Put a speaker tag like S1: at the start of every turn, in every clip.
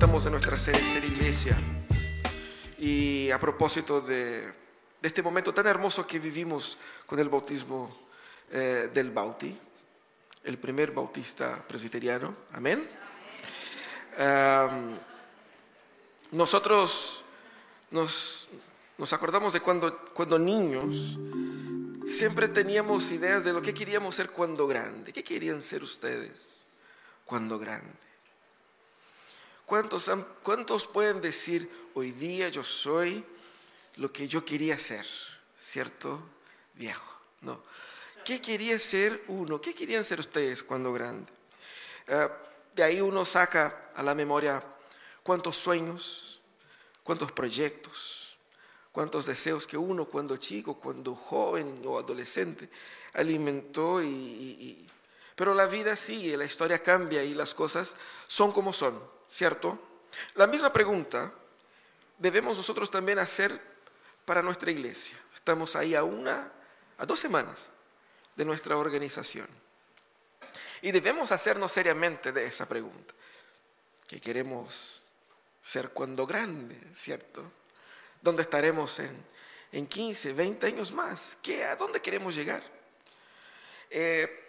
S1: estamos en nuestra serie Ser Iglesia. Y a propósito de, este momento tan hermoso que vivimos con el bautismo eh, del Bauti, el primer bautista presbiteriano. Amén. Nosotros nos, nos acordamos de cuando, cuando niños siempre teníamos ideas de lo que queríamos ser cuando grande. ¿Qué querían ser ustedes cuando grande? ¿Cuántos, ¿Cuántos pueden decir, hoy día yo soy lo que yo quería ser? ¿Cierto? Viejo. No. ¿Qué quería ser uno? ¿Qué querían ser ustedes cuando grande? Eh, de ahí uno saca a la memoria cuántos sueños, cuántos proyectos, cuántos deseos que uno cuando chico, cuando joven o adolescente alimentó y- pero la vida sigue, la historia cambia y las cosas son como son, ¿cierto? La misma pregunta debemos nosotros también hacer para nuestra iglesia. Estamos ahí a una, a dos semanas de nuestra organización. Y debemos hacernos seriamente de esa pregunta. ¿Qué queremos ser cuando grande, cierto? ¿Dónde estaremos en, en 15, 20 años más? ¿Qué, ¿A dónde queremos llegar? Eh,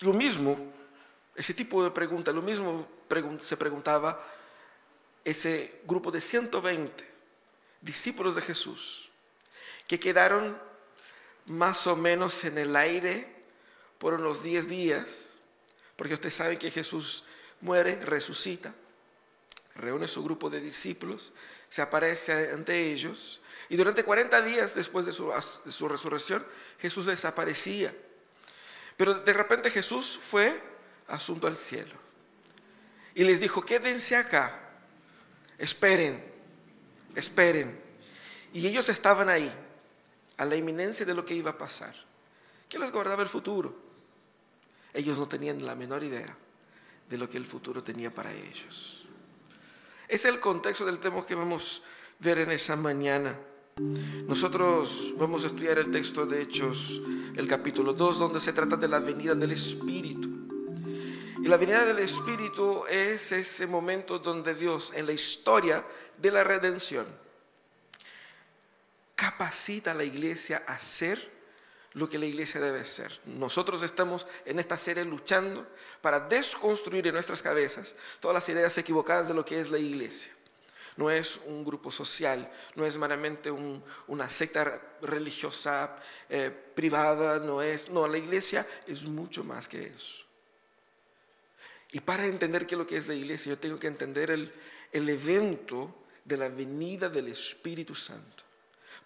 S1: lo mismo, ese tipo de pregunta, lo mismo se preguntaba ese grupo de 120 discípulos de Jesús que quedaron más o menos en el aire por unos 10 días, porque ustedes saben que Jesús muere, resucita, reúne su grupo de discípulos, se aparece ante ellos, y durante 40 días después de su resurrección, Jesús desaparecía. Pero de repente Jesús fue asunto al cielo. Y les dijo, quédense acá, esperen, esperen. Y ellos estaban ahí, a la inminencia de lo que iba a pasar. ¿Qué les guardaba el futuro? Ellos no tenían la menor idea de lo que el futuro tenía para ellos. Es el contexto del tema que vamos a ver en esa mañana. Nosotros vamos a estudiar el texto de Hechos, el capítulo 2, donde se trata de la venida del Espíritu. Y la venida del Espíritu es ese momento donde Dios, en la historia de la redención, capacita a la iglesia a ser lo que la iglesia debe ser. Nosotros estamos en esta serie luchando para desconstruir en nuestras cabezas todas las ideas equivocadas de lo que es la iglesia. No es un grupo social, no es meramente un- una secta religiosa eh, privada, no es, no, la iglesia es mucho más que eso. Y para entender qué es lo que es la iglesia, yo tengo que entender el, el evento de la venida del Espíritu Santo.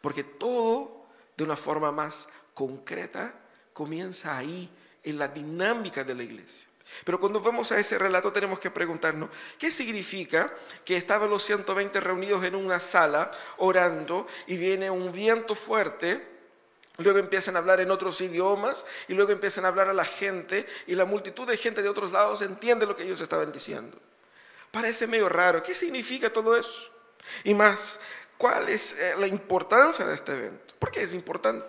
S1: Porque todo, de una forma más concreta, comienza ahí, en la dinámica de la iglesia. Pero cuando vamos a ese relato tenemos que preguntarnos, ¿qué significa que estaban los 120 reunidos en una sala orando y viene un viento fuerte? Luego empiezan a hablar en otros idiomas y luego empiezan a hablar a la gente y la multitud de gente de otros lados entiende lo que ellos estaban diciendo. Parece medio raro. ¿Qué significa todo eso? Y más, ¿cuál es eh, la importancia de este evento? ¿Por qué es importante?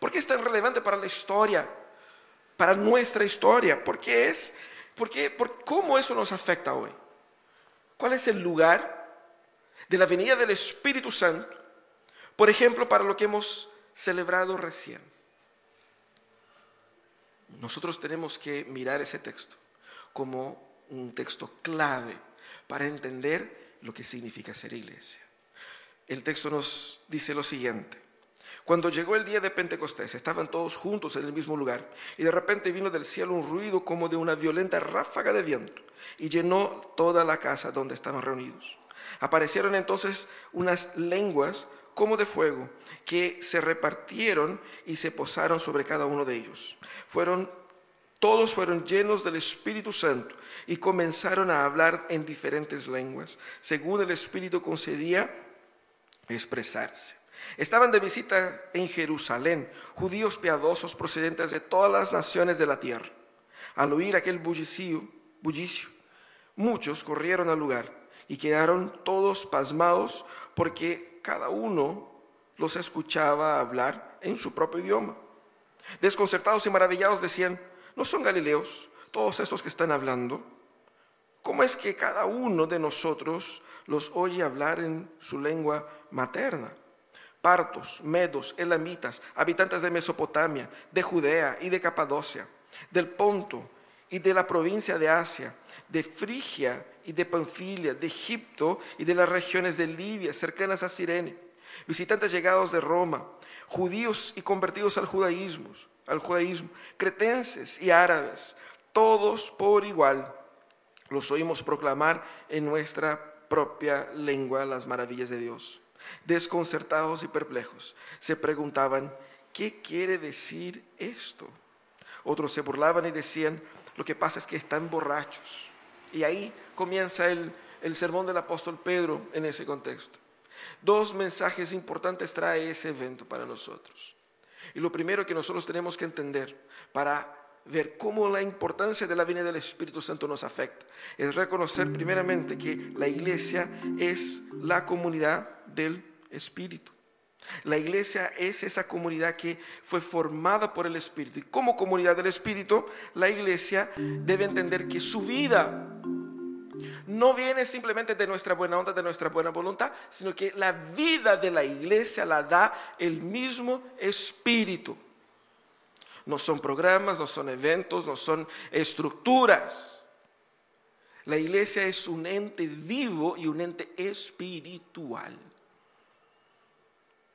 S1: ¿Por qué es tan relevante para la historia? Para nuestra historia. ¿Por qué es? ¿Por qué? ¿Por cómo eso nos afecta hoy? ¿Cuál es el lugar de la venida del Espíritu Santo? Por ejemplo, para lo que hemos celebrado recién. Nosotros tenemos que mirar ese texto como un texto clave para entender lo que significa ser iglesia. El texto nos dice lo siguiente. Cuando llegó el día de Pentecostés, estaban todos juntos en el mismo lugar y de repente vino del cielo un ruido como de una violenta ráfaga de viento y llenó toda la casa donde estaban reunidos. Aparecieron entonces unas lenguas como de fuego que se repartieron y se posaron sobre cada uno de ellos. Fueron todos fueron llenos del Espíritu Santo y comenzaron a hablar en diferentes lenguas, según el Espíritu concedía expresarse. Estaban de visita en Jerusalén judíos piadosos procedentes de todas las naciones de la tierra. Al oír aquel bullicio, bullicio, muchos corrieron al lugar y quedaron todos pasmados porque cada uno los escuchaba hablar en su propio idioma. Desconcertados y maravillados decían, ¿no son galileos todos estos que están hablando? ¿cómo es que cada uno de nosotros los oye hablar en su lengua materna? Partos, medos, elamitas, habitantes de Mesopotamia, de Judea y de Capadocia, del Ponto y de la provincia de Asia, de Frigia y de Panfilia, de Egipto y de las regiones de Libia, cercanas a Sirene, visitantes llegados de Roma, judíos y convertidos al judaísmo, al judaísmo, cretenses y árabes, todos por igual los oímos proclamar en nuestra propia lengua las maravillas de Dios. Desconcertados y perplejos, se preguntaban, ¿qué quiere decir esto? Otros se burlaban y decían, lo que pasa es que están borrachos. Y ahí comienza el, el sermón del apóstol Pedro en ese contexto. Dos mensajes importantes trae ese evento para nosotros. Y lo primero que nosotros tenemos que entender para ver cómo la importancia de la venida del Espíritu Santo nos afecta es reconocer primeramente que la iglesia es la comunidad del Espíritu. La iglesia es esa comunidad que fue formada por el Espíritu. Y como comunidad del Espíritu, la iglesia debe entender que su vida no viene simplemente de nuestra buena onda, de nuestra buena voluntad, sino que la vida de la iglesia la da el mismo Espíritu. No son programas, no son eventos, no son estructuras. La iglesia es un ente vivo y un ente espiritual.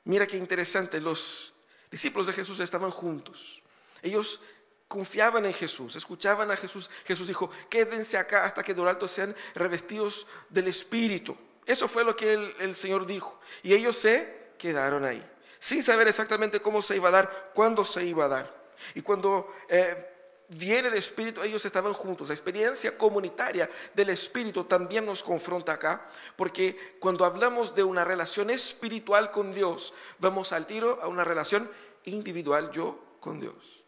S1: Mira qué interesante, los discípulos de Jesús estaban juntos. Ellos confiaban en Jesús, escuchaban a Jesús. Jesús dijo, quédense acá hasta que de lo alto sean revestidos del Espíritu. Eso fue lo que el, Señor dijo. Y ellos se quedaron ahí, sin saber exactamente cómo se iba a dar, cuándo se iba a dar. Y cuando eh, viene el Espíritu, ellos estaban juntos. La experiencia comunitaria del Espíritu también nos confronta acá, porque cuando hablamos de una relación espiritual con Dios, vamos al tiro a una relación individual yo con Dios.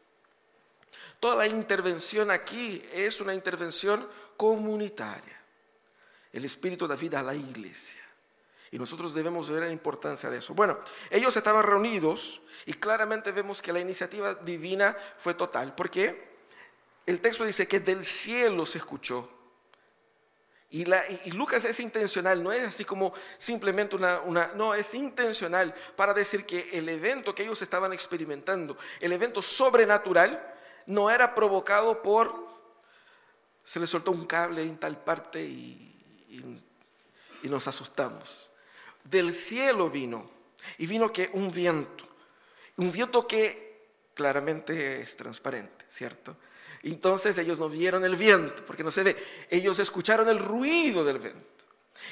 S1: Toda la intervención aquí es una intervención comunitaria. El Espíritu da vida a la iglesia. Y nosotros debemos ver la importancia de eso. Bueno, ellos estaban reunidos y claramente vemos que la iniciativa divina fue total. ¿Por qué? el texto dice que del cielo se escuchó. Y, Lucas es intencional, no es así como simplemente una, una, no, es intencional para decir que el evento que ellos estaban experimentando, el evento sobrenatural, no era provocado por, se le soltó un cable en tal parte y, y nos asustamos. Del cielo vino, y vino que un viento, un viento que claramente es transparente, ¿cierto? Entonces ellos no vieron el viento, porque no se ve. Ellos escucharon el ruido del viento.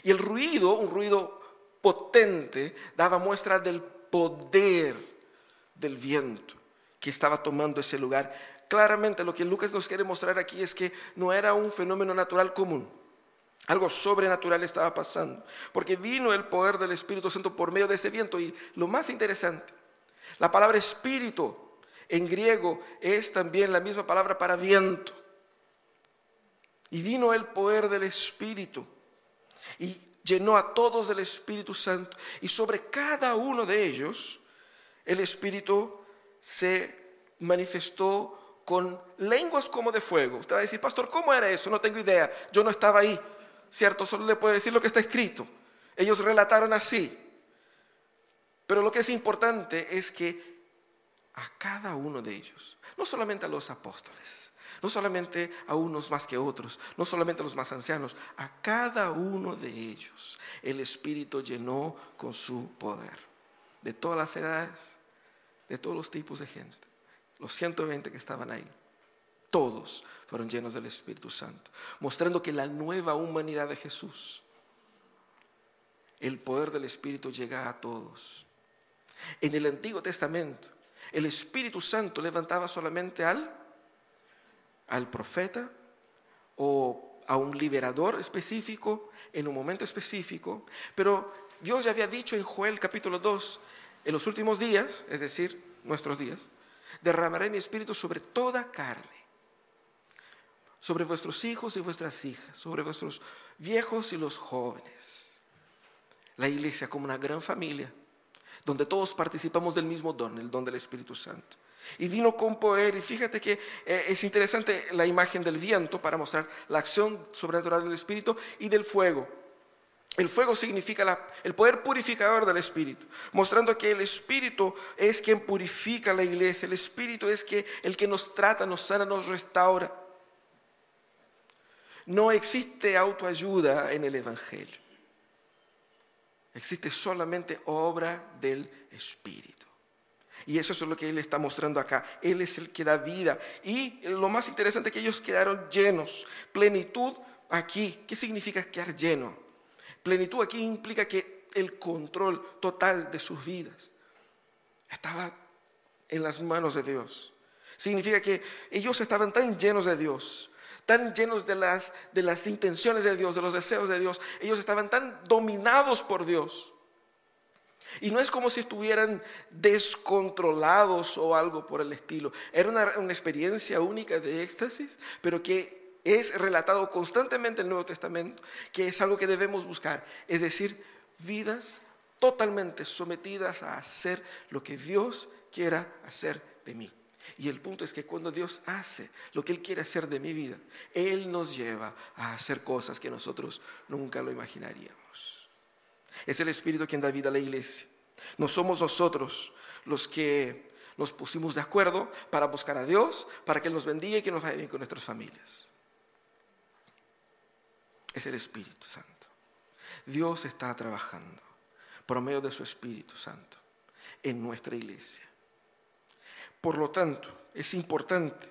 S1: Y el ruido, un ruido potente, daba muestra del poder del viento que estaba tomando ese lugar. Claramente lo que Lucas nos quiere mostrar aquí es que no era un fenómeno natural común. Algo sobrenatural estaba pasando, porque vino el poder del Espíritu Santo por medio de ese viento. Y lo más interesante, la palabra espíritu en griego es también la misma palabra para viento. Y vino el poder del Espíritu y llenó a todos del Espíritu Santo. Y sobre cada uno de ellos el Espíritu se manifestó con lenguas como de fuego. Usted va a decir, pastor, ¿cómo era eso? No tengo idea. Yo no estaba ahí. ¿Cierto? Solo le puedo decir lo que está escrito. Ellos relataron así. Pero lo que es importante es que a cada uno de ellos, no solamente a los apóstoles, no solamente a unos más que otros, no solamente a los más ancianos, a cada uno de ellos el Espíritu llenó con su poder, de todas las edades, de todos los tipos de gente, los 120 que estaban ahí. Todos fueron llenos del Espíritu Santo, mostrando que la nueva humanidad de Jesús, el poder del Espíritu llega a todos. En el Antiguo Testamento, el Espíritu Santo levantaba solamente al, al profeta o a un liberador específico en un momento específico, pero Dios ya había dicho en Joel capítulo 2, en los últimos días, es decir, nuestros días, derramaré mi espíritu sobre toda carne, sobre vuestros hijos y vuestras hijas, sobre vuestros viejos y los jóvenes. La iglesia como una gran familia donde todos participamos del mismo don, el don del Espíritu Santo. Y vino con poder, y fíjate que eh, es interesante la imagen del viento para mostrar la acción sobrenatural del Espíritu y del fuego. El fuego significa el poder purificador del Espíritu, mostrando que el Espíritu es quien purifica la iglesia, el Espíritu es el que nos trata, nos sana, nos restaura. No existe autoayuda en el Evangelio, existe solamente obra del Espíritu. Y eso es lo que Él está mostrando acá. Él es el que da vida. Y lo más interesante es que ellos quedaron llenos. Plenitud aquí. ¿Qué significa quedar lleno? Plenitud aquí implica que el control total de sus vidas estaba en las manos de Dios. Significa que ellos estaban tan llenos de Dios, tan llenos de las, de las intenciones de Dios, de los deseos de Dios. Ellos estaban tan dominados por Dios. Y no es como si estuvieran descontrolados o algo por el estilo. Era una, una experiencia única de éxtasis, pero que es relatado constantemente en el Nuevo Testamento, que es algo que debemos buscar, es decir, vidas totalmente sometidas a hacer lo que Dios quiera hacer de mí. Y el punto es que cuando Dios hace lo que Él quiere hacer de mi vida, Él nos lleva a hacer cosas que nosotros nunca lo imaginaríamos. Es el Espíritu quien da vida a la iglesia. No somos nosotros los que nos pusimos de acuerdo para buscar a Dios, para que Él nos bendiga y que nos vaya bien con nuestras familias es el Espíritu Santo. Dios está trabajando por medio de su Espíritu Santo en nuestra iglesia. Por lo tanto, es importante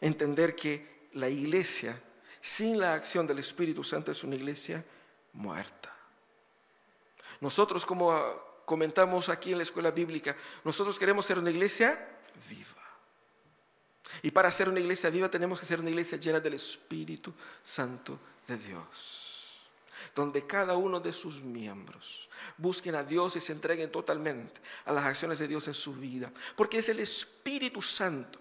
S1: entender que la iglesia sin la acción del Espíritu Santo es una iglesia muerta. Nosotros, como comentamos aquí en la escuela bíblica, nosotros queremos ser una iglesia viva. Y para ser una iglesia viva tenemos que ser una iglesia llena del Espíritu Santo de Dios, donde cada uno de sus miembros busquen a Dios y se entreguen totalmente a las acciones de Dios en su vida, porque es el Espíritu Santo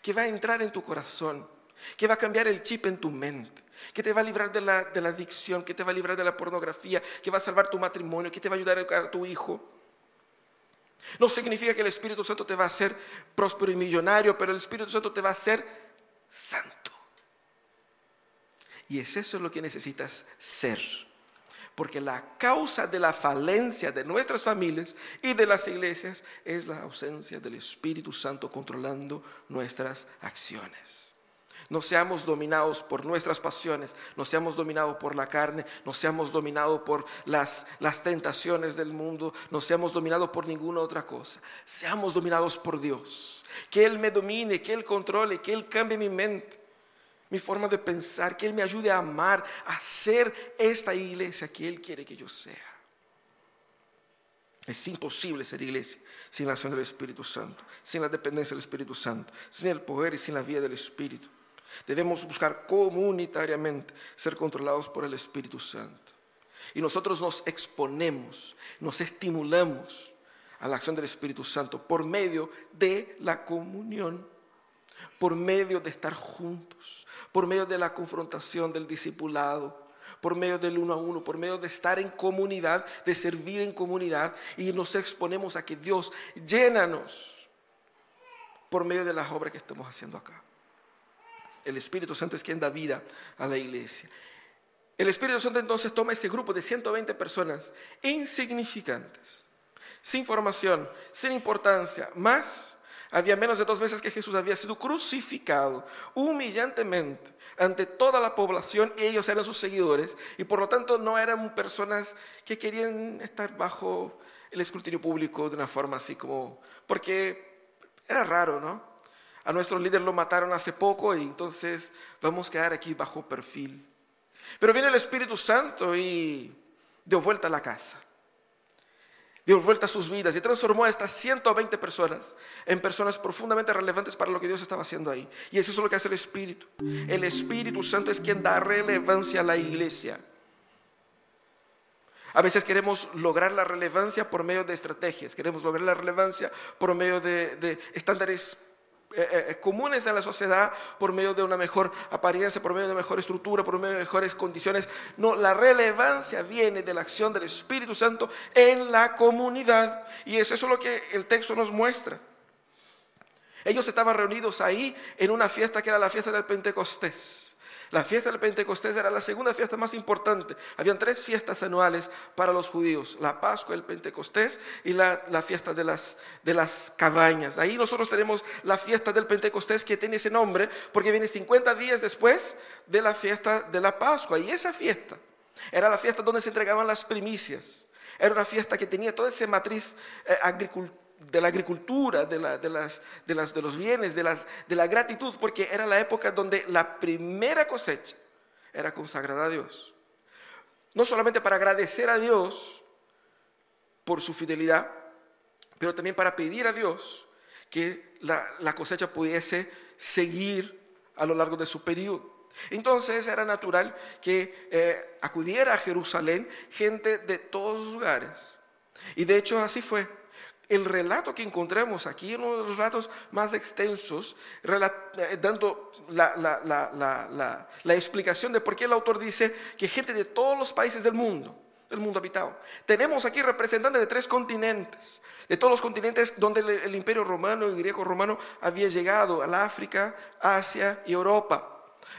S1: que va a entrar en tu corazón, que va a cambiar el chip en tu mente, que te va a librar de la, de la adicción, que te va a librar de la pornografía, que va a salvar tu matrimonio, que te va a ayudar a educar a tu hijo. No significa que el Espíritu Santo te va a hacer próspero y millonario, pero el Espíritu Santo te va a hacer santo. Y es eso lo que necesitas ser. Porque la causa de la falencia de nuestras familias y de las iglesias es la ausencia del Espíritu Santo controlando nuestras acciones. No seamos dominados por nuestras pasiones, no seamos dominados por la carne, no seamos dominados por las, las tentaciones del mundo, no seamos dominados por ninguna otra cosa. Seamos dominados por Dios. Que Él me domine, que Él controle, que Él cambie mi mente mi forma de pensar, que Él me ayude a amar, a ser esta iglesia que Él quiere que yo sea. Es imposible ser iglesia sin la acción del Espíritu Santo, sin la dependencia del Espíritu Santo, sin el poder y sin la vida del Espíritu. Debemos buscar comunitariamente ser controlados por el Espíritu Santo. Y nosotros nos exponemos, nos estimulamos a la acción del Espíritu Santo por medio de la comunión, por medio de estar juntos por medio de la confrontación del discipulado, por medio del uno a uno, por medio de estar en comunidad, de servir en comunidad y nos exponemos a que Dios llénanos por medio de las obras que estamos haciendo acá. El Espíritu Santo es quien da vida a la iglesia. El Espíritu Santo entonces toma ese grupo de 120 personas insignificantes, sin formación, sin importancia, más había menos de dos meses que Jesús había sido crucificado humillantemente ante toda la población y ellos eran sus seguidores y por lo tanto no eran personas que querían estar bajo el escrutinio público de una forma así como, porque era raro, ¿no? A nuestro líder lo mataron hace poco y entonces vamos a quedar aquí bajo perfil. Pero viene el Espíritu Santo y dio vuelta a la casa dio vuelta a sus vidas y transformó a estas 120 personas en personas profundamente relevantes para lo que Dios estaba haciendo ahí. Y eso es lo que hace el Espíritu. El Espíritu Santo es quien da relevancia a la iglesia. A veces queremos lograr la relevancia por medio de estrategias, queremos lograr la relevancia por medio de, de estándares eh, eh, eh, comunes en la sociedad por medio de una mejor apariencia, por medio de mejor estructura, por medio de mejores condiciones. No, la relevancia viene de la acción del Espíritu Santo en la comunidad. Y es eso lo que el texto nos muestra. Ellos estaban reunidos ahí en una fiesta que era la fiesta del Pentecostés. La fiesta del Pentecostés era la segunda fiesta más importante. Habían tres fiestas anuales para los judíos, la Pascua, el Pentecostés y la, fiesta de las, de las cabañas. Ahí nosotros tenemos la fiesta del Pentecostés que tiene ese nombre porque viene 50 días después de la fiesta de la Pascua. Y esa fiesta era la fiesta donde se entregaban las primicias. Era una fiesta que tenía toda esa matriz eh, de la agricultura, de, las, de, las, de los bienes, de, las, de la gratitud, porque era la época donde la primera cosecha era consagrada a Dios. No solamente para agradecer a Dios por su fidelidad, pero también para pedir a Dios que la, la cosecha pudiese seguir a lo largo de su periodo. Entonces era natural que eh, acudiera a Jerusalén gente de todos los lugares. Y de hecho así fue. El relato que encontramos aquí, uno de los relatos más extensos, eh, dando la, explicación de por qué el autor dice que gente de todos los países del mundo, del mundo habitado. Tenemos aquí representantes de tres continentes, de todos los continentes donde el, imperio romano, el griego romano había llegado, al África, Asia y Europa.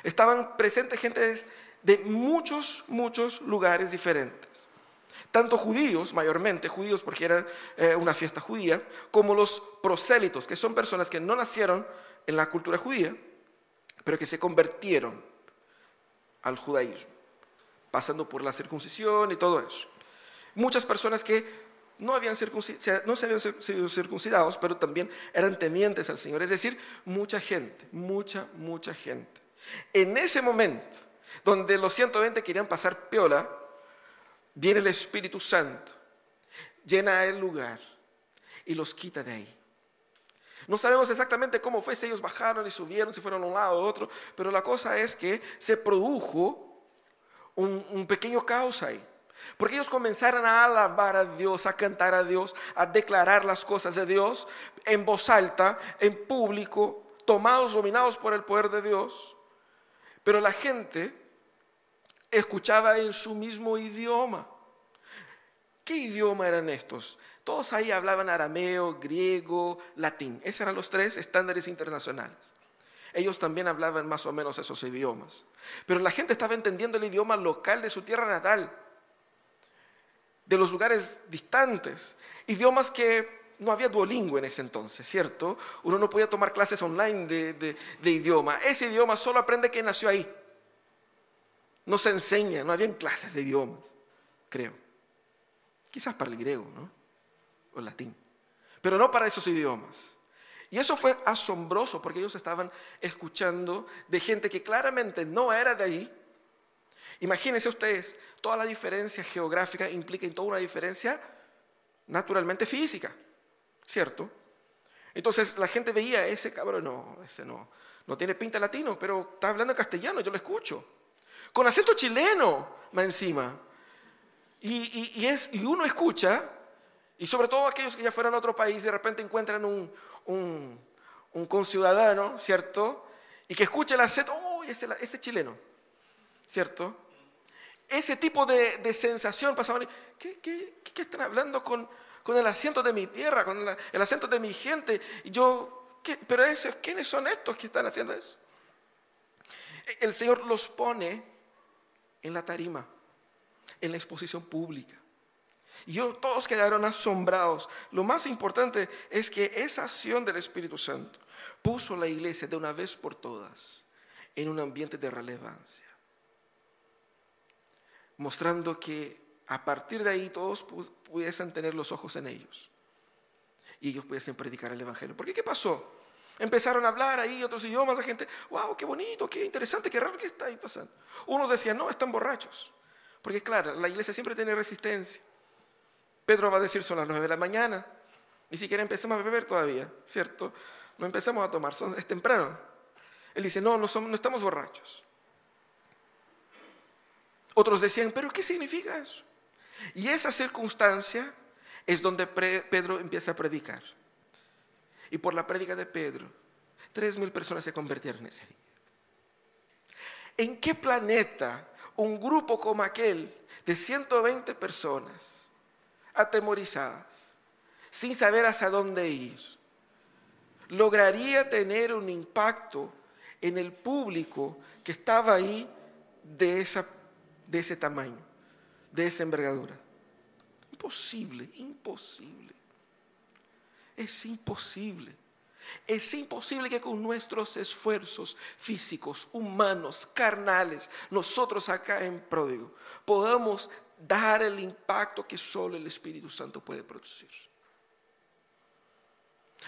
S1: Estaban presentes gente de muchos, muchos lugares diferentes. Tanto judíos, mayormente judíos porque era eh, una fiesta judía, como los prosélitos, que son personas que no nacieron en la cultura judía, pero que se convirtieron al judaísmo, pasando por la circuncisión y todo eso. Muchas personas que no, habían no se habían sido circuncidados, pero también eran temientes al Señor. Es decir, mucha gente, mucha, mucha gente. En ese momento, donde los 120 querían pasar piola, viene el Espíritu Santo, llena el lugar y los quita de ahí. No sabemos exactamente cómo fue, si ellos bajaron y subieron, si fueron a un lado o otro, pero la cosa es que se produjo un, un pequeño caos ahí. Porque ellos comenzaron a alabar a Dios, a cantar a Dios, a declarar las cosas de Dios en voz alta, en público, tomados, dominados por el poder de Dios. Pero la gente escuchaba en su mismo idioma. ¿Qué idioma eran estos? Todos ahí hablaban arameo, griego, latín. Esos eran los tres estándares internacionales. Ellos también hablaban más o menos esos idiomas. Pero la gente estaba entendiendo el idioma local de su tierra natal, de los lugares distantes. Idiomas que no había Duolingo en ese entonces, ¿cierto? Uno no podía tomar clases online de, de idioma. Ese idioma solo aprende quien nació ahí. No se enseña, no habían clases de idiomas, creo. Quizás para el griego, ¿no? O el latín. Pero no para esos idiomas. Y eso fue asombroso porque ellos estaban escuchando de gente que claramente no era de ahí. Imagínense ustedes, toda la diferencia geográfica implica en toda una diferencia naturalmente física, ¿cierto? Entonces la gente veía ese cabrón, no, ese no, no tiene pinta latino, pero está hablando castellano, yo lo escucho con acento chileno más encima. Y, es, y uno escucha, y sobre todo aquellos que ya fueron a otro país, de repente encuentran un, un, un conciudadano, ¿cierto? Y que escucha el acento, oh, ese, ese chileno, ¿cierto? Ese tipo de, de sensación pasaban, ¿qué, qué, qué están hablando con, con el acento de mi tierra, con el acento de mi gente? Y yo, pero esos, ¿quiénes son estos que están haciendo eso? El Señor los pone en la tarima, en la exposición pública. Y todos quedaron asombrados. Lo más importante es que esa acción del Espíritu Santo puso la iglesia de una vez por todas en un ambiente de relevancia, mostrando que a partir de ahí todos pudiesen tener los ojos en ellos y ellos pudiesen predicar el Evangelio. Porque ¿qué pasó? Empezaron a hablar ahí otros idiomas, la gente, wow, qué bonito, qué interesante, qué raro que está ahí pasando. Unos decían, no, están borrachos. Porque claro, la iglesia siempre tiene resistencia. Pedro va a decir, son las nueve de la mañana. Ni siquiera empecemos a beber todavía, ¿cierto? No empecemos a tomar, es temprano. Él dice, no, no, somos, no estamos borrachos. Otros decían, pero ¿qué significa eso? Y esa circunstancia es donde Pedro empieza a predicar. Y por la prédica de Pedro, tres mil personas se convirtieron ese día. ¿En qué planeta un grupo como aquel de 120 personas atemorizadas, sin saber hacia dónde ir, lograría tener un impacto en el público que estaba ahí de, esa, de ese tamaño, de esa envergadura. Imposible, imposible. Es imposible. Es imposible que con nuestros esfuerzos físicos, humanos, carnales, nosotros acá en Pródigo, podamos dar el impacto que solo el Espíritu Santo puede producir.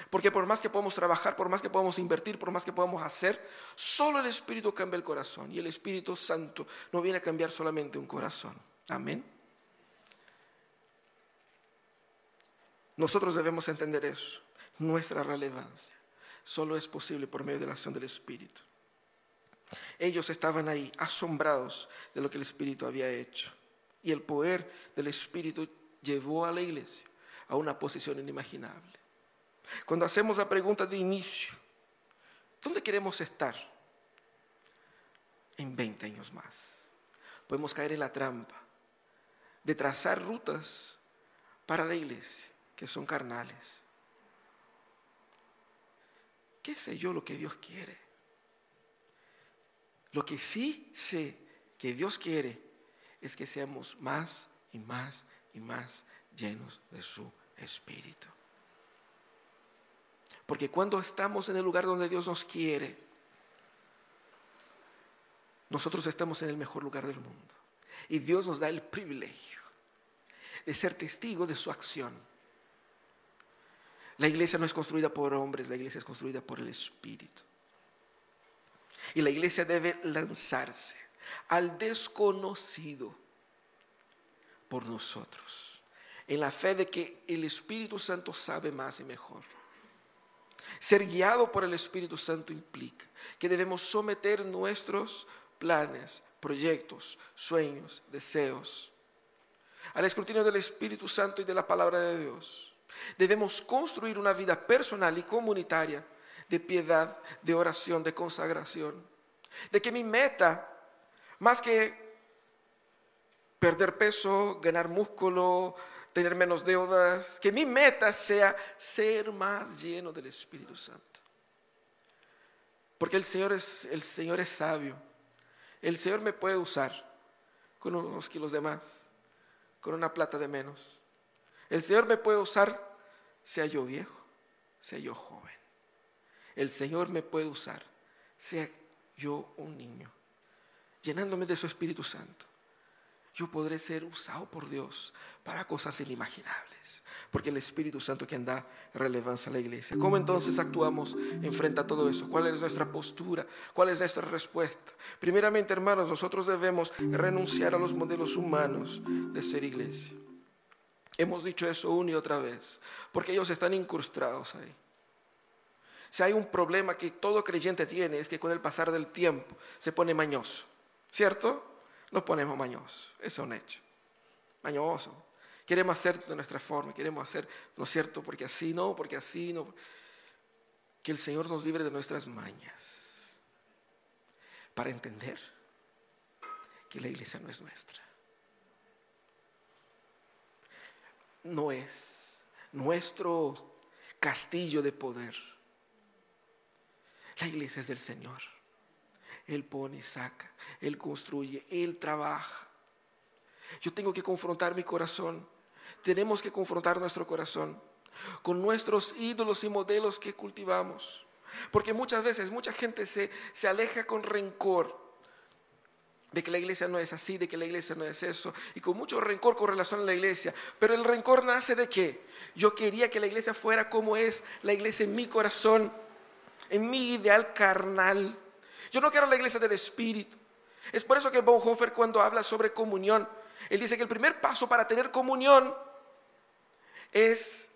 S1: Porque por más que podamos trabajar, por más que podamos invertir, por más que podamos hacer, solo el Espíritu cambia el corazón. Y el Espíritu Santo no viene a cambiar solamente un corazón. Amén. Nosotros debemos entender eso, nuestra relevancia. Solo es posible por medio de la acción del Espíritu. Ellos estaban ahí asombrados de lo que el Espíritu había hecho. Y el poder del Espíritu llevó a la iglesia a una posición inimaginable. Cuando hacemos la pregunta de inicio, ¿dónde queremos estar? En 20 años más. Podemos caer en la trampa de trazar rutas para la iglesia que son carnales. ¿Qué sé yo lo que Dios quiere? Lo que sí sé que Dios quiere es que seamos más y más y más llenos de su Espíritu. Porque cuando estamos en el lugar donde Dios nos quiere, nosotros estamos en el mejor lugar del mundo. Y Dios nos da el privilegio de ser testigo de su acción. La iglesia no es construida por hombres, la iglesia es construida por el Espíritu. Y la iglesia debe lanzarse al desconocido por nosotros, en la fe de que el Espíritu Santo sabe más y mejor. Ser guiado por el Espíritu Santo implica que debemos someter nuestros planes, proyectos, sueños, deseos al escrutinio del Espíritu Santo y de la palabra de Dios. Debemos construir una vida personal y comunitaria de piedad, de oración, de consagración. De que mi meta más que perder peso, ganar músculo, tener menos deudas, que mi meta sea ser más lleno del Espíritu Santo. Porque el Señor es, el Señor es sabio. El Señor me puede usar con unos kilos de más, con una plata de menos. El Señor me puede usar sea yo viejo, sea yo joven. El Señor me puede usar, sea yo un niño llenándome de su Espíritu Santo, yo podré ser usado por Dios para cosas inimaginables. Porque el Espíritu Santo quien da relevancia a la iglesia. ¿Cómo entonces actuamos en frente a todo eso? ¿Cuál es nuestra postura? ¿Cuál es nuestra respuesta? Primeramente, hermanos, nosotros debemos renunciar a los modelos humanos de ser iglesia. Hemos dicho eso una y otra vez, porque ellos están incrustados ahí. Si hay un problema que todo creyente tiene es que con el pasar del tiempo se pone mañoso. ¿Cierto? Nos ponemos mañosos. Eso es un hecho. Mañoso. Queremos hacer de nuestra forma, queremos hacer, ¿no es cierto? Porque así no, porque así no. Que el Señor nos libre de nuestras mañas. Para entender que la iglesia no es nuestra. No es nuestro castillo de poder. La iglesia es del Señor. Él pone saca, Él construye, Él trabaja. Yo tengo que confrontar mi corazón. Tenemos que confrontar nuestro corazón con nuestros ídolos y modelos que cultivamos. Porque muchas veces mucha gente se, se aleja con rencor de que la iglesia no es así, de que la iglesia no es eso, y con mucho rencor con relación a la iglesia. Pero el rencor nace de qué? Yo quería que la iglesia fuera como es la iglesia en mi corazón, en mi ideal carnal. Yo no quiero la iglesia del Espíritu. Es por eso que Bonhoeffer cuando habla sobre comunión, él dice que el primer paso para tener comunión es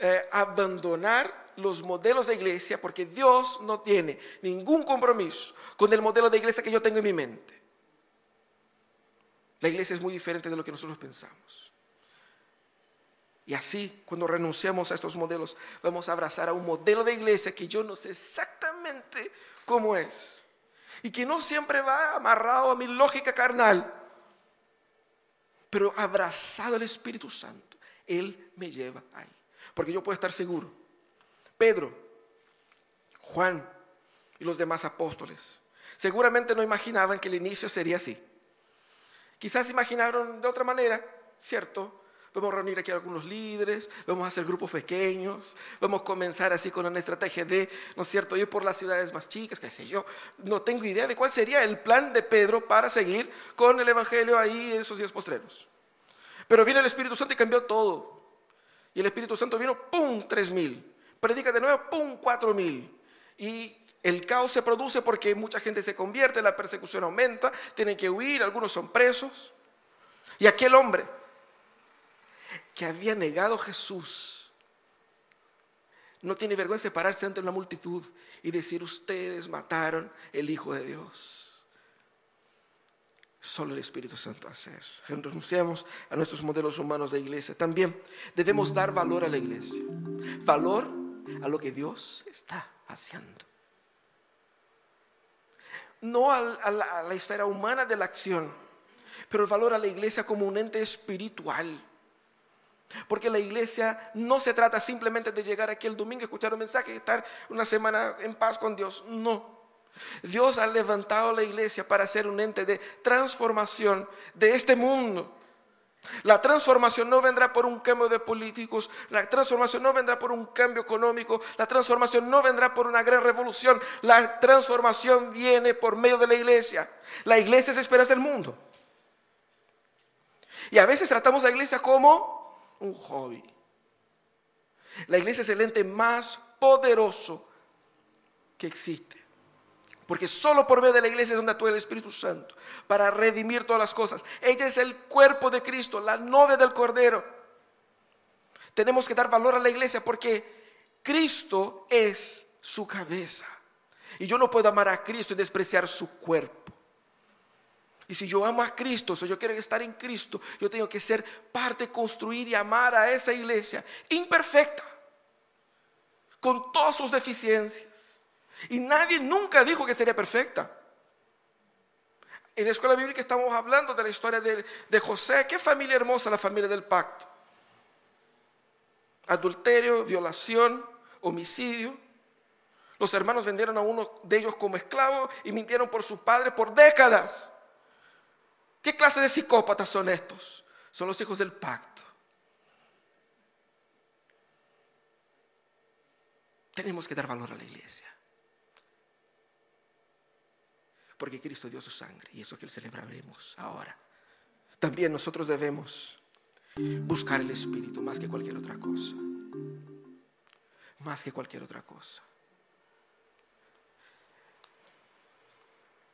S1: eh, abandonar los modelos de iglesia, porque Dios no tiene ningún compromiso con el modelo de iglesia que yo tengo en mi mente. La iglesia es muy diferente de lo que nosotros pensamos. Y así, cuando renunciamos a estos modelos, vamos a abrazar a un modelo de iglesia que yo no sé exactamente cómo es. Y que no siempre va amarrado a mi lógica carnal, pero abrazado al Espíritu Santo. Él me lleva ahí. Porque yo puedo estar seguro. Pedro, Juan y los demás apóstoles. Seguramente no imaginaban que el inicio sería así. Quizás imaginaron de otra manera, ¿cierto? Vamos a reunir aquí a algunos líderes, vamos a hacer grupos pequeños, vamos a comenzar así con una estrategia de, ¿no es cierto?, ir por las ciudades más chicas, qué sé yo. No tengo idea de cuál sería el plan de Pedro para seguir con el Evangelio ahí en esos días postreros. Pero viene el Espíritu Santo y cambió todo. Y el Espíritu Santo vino, ¡pum!, tres mil. Predica de nuevo, ¡pum!, cuatro mil. Y el caos se produce porque mucha gente se convierte, la persecución aumenta, tienen que huir, algunos son presos. Y aquel hombre que había negado a Jesús no tiene vergüenza de pararse ante una multitud y decir, ustedes mataron el Hijo de Dios. Solo el Espíritu Santo hace eso. Renunciamos a nuestros modelos humanos de iglesia. También debemos dar valor a la iglesia. Valor a lo que Dios está haciendo. No a la, esfera humana de la acción, pero el valor a la iglesia como un ente espiritual porque la iglesia no se trata simplemente de llegar aquí el domingo, escuchar un mensaje y estar una semana en paz con Dios. No. Dios ha levantado la iglesia para ser un ente de transformación de este mundo. La transformación no vendrá por un cambio de políticos, la transformación no vendrá por un cambio económico, la transformación no vendrá por una gran revolución, la transformación viene por medio de la iglesia. La iglesia es esperanza del mundo. Y a veces tratamos a la iglesia como un hobby. La iglesia es el ente más poderoso que existe. Porque solo por medio de la iglesia es donde actúa el Espíritu Santo para redimir todas las cosas. Ella es el cuerpo de Cristo, la novia del Cordero. Tenemos que dar valor a la iglesia porque Cristo es su cabeza. Y yo no puedo amar a Cristo y despreciar su cuerpo. Y si yo amo a Cristo, si yo quiero estar en Cristo, yo tengo que ser parte, construir y amar a esa iglesia imperfecta, con todas sus deficiencias. Y nadie nunca dijo que sería perfecta. En la escuela bíblica estamos hablando de la historia de, José. Qué familia hermosa la familia del pacto. Adulterio, violación, homicidio. Los hermanos vendieron a uno de ellos como esclavo y mintieron por su padre por décadas. ¿Qué clase de psicópatas son estos? Son los hijos del pacto. Tenemos que dar valor a la iglesia. Porque Cristo dio su sangre y eso que celebraremos ahora. También nosotros debemos buscar el Espíritu más que cualquier otra cosa. Más que cualquier otra cosa.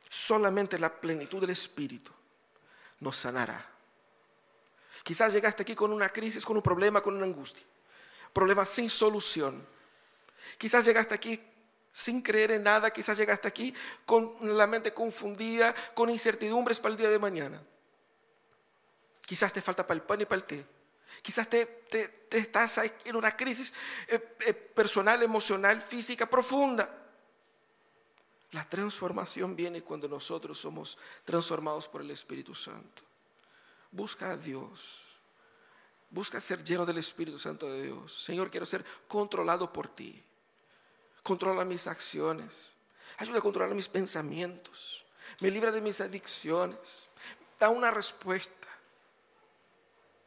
S1: Solamente la plenitud del Espíritu nos sanará. Quizás llegaste aquí con una crisis, con un problema, con una angustia. Problema sin solución. Quizás llegaste aquí sin creer en nada. Quizás llegaste aquí con la mente confundida, con incertidumbres para el día de mañana. Quizás te falta para el pan y para el té. Quizás te, estás en una crisis eh, eh, personal, emocional, física profunda. La transformación viene cuando nosotros somos transformados por el Espíritu Santo. Busca a Dios. Busca ser lleno del Espíritu Santo de Dios. Señor, quiero ser controlado por ti. Controla mis acciones. Ayuda a controlar mis pensamientos. Me libra de mis adicciones. Da una respuesta.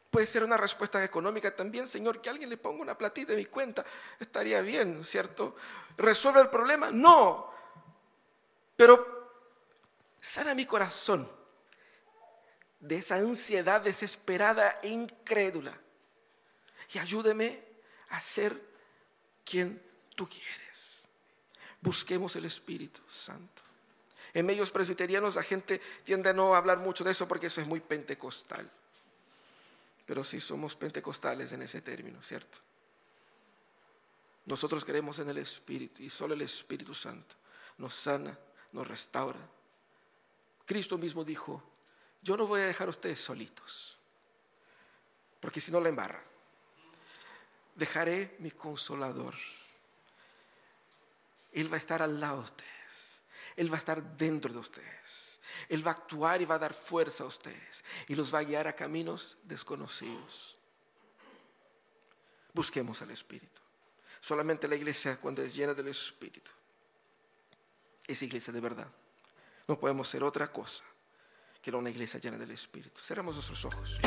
S1: Puede ser una respuesta económica también, Señor, que alguien le ponga una platita en mi cuenta. Estaría bien, ¿cierto? ¿Resuelve el problema? No. Pero sana mi corazón de esa ansiedad desesperada e incrédula. Y ayúdeme a ser quien tú quieres. Busquemos el Espíritu Santo. En medios presbiterianos la gente tiende a no hablar mucho de eso porque eso es muy pentecostal. Pero sí somos pentecostales en ese término, ¿cierto? Nosotros creemos en el Espíritu y solo el Espíritu Santo nos sana, nos restaura. Cristo mismo dijo, yo no voy a dejar a ustedes solitos, porque si no la embarra. Dejaré mi consolador. Él va a estar al lado de ustedes. Él va a estar dentro de ustedes. Él va a actuar y va a dar fuerza a ustedes. Y los va a guiar a caminos desconocidos. Busquemos al Espíritu. Solamente la iglesia cuando es llena del Espíritu esa iglesia de verdad. No podemos ser otra cosa que una iglesia llena del Espíritu. Cerramos nuestros ojos.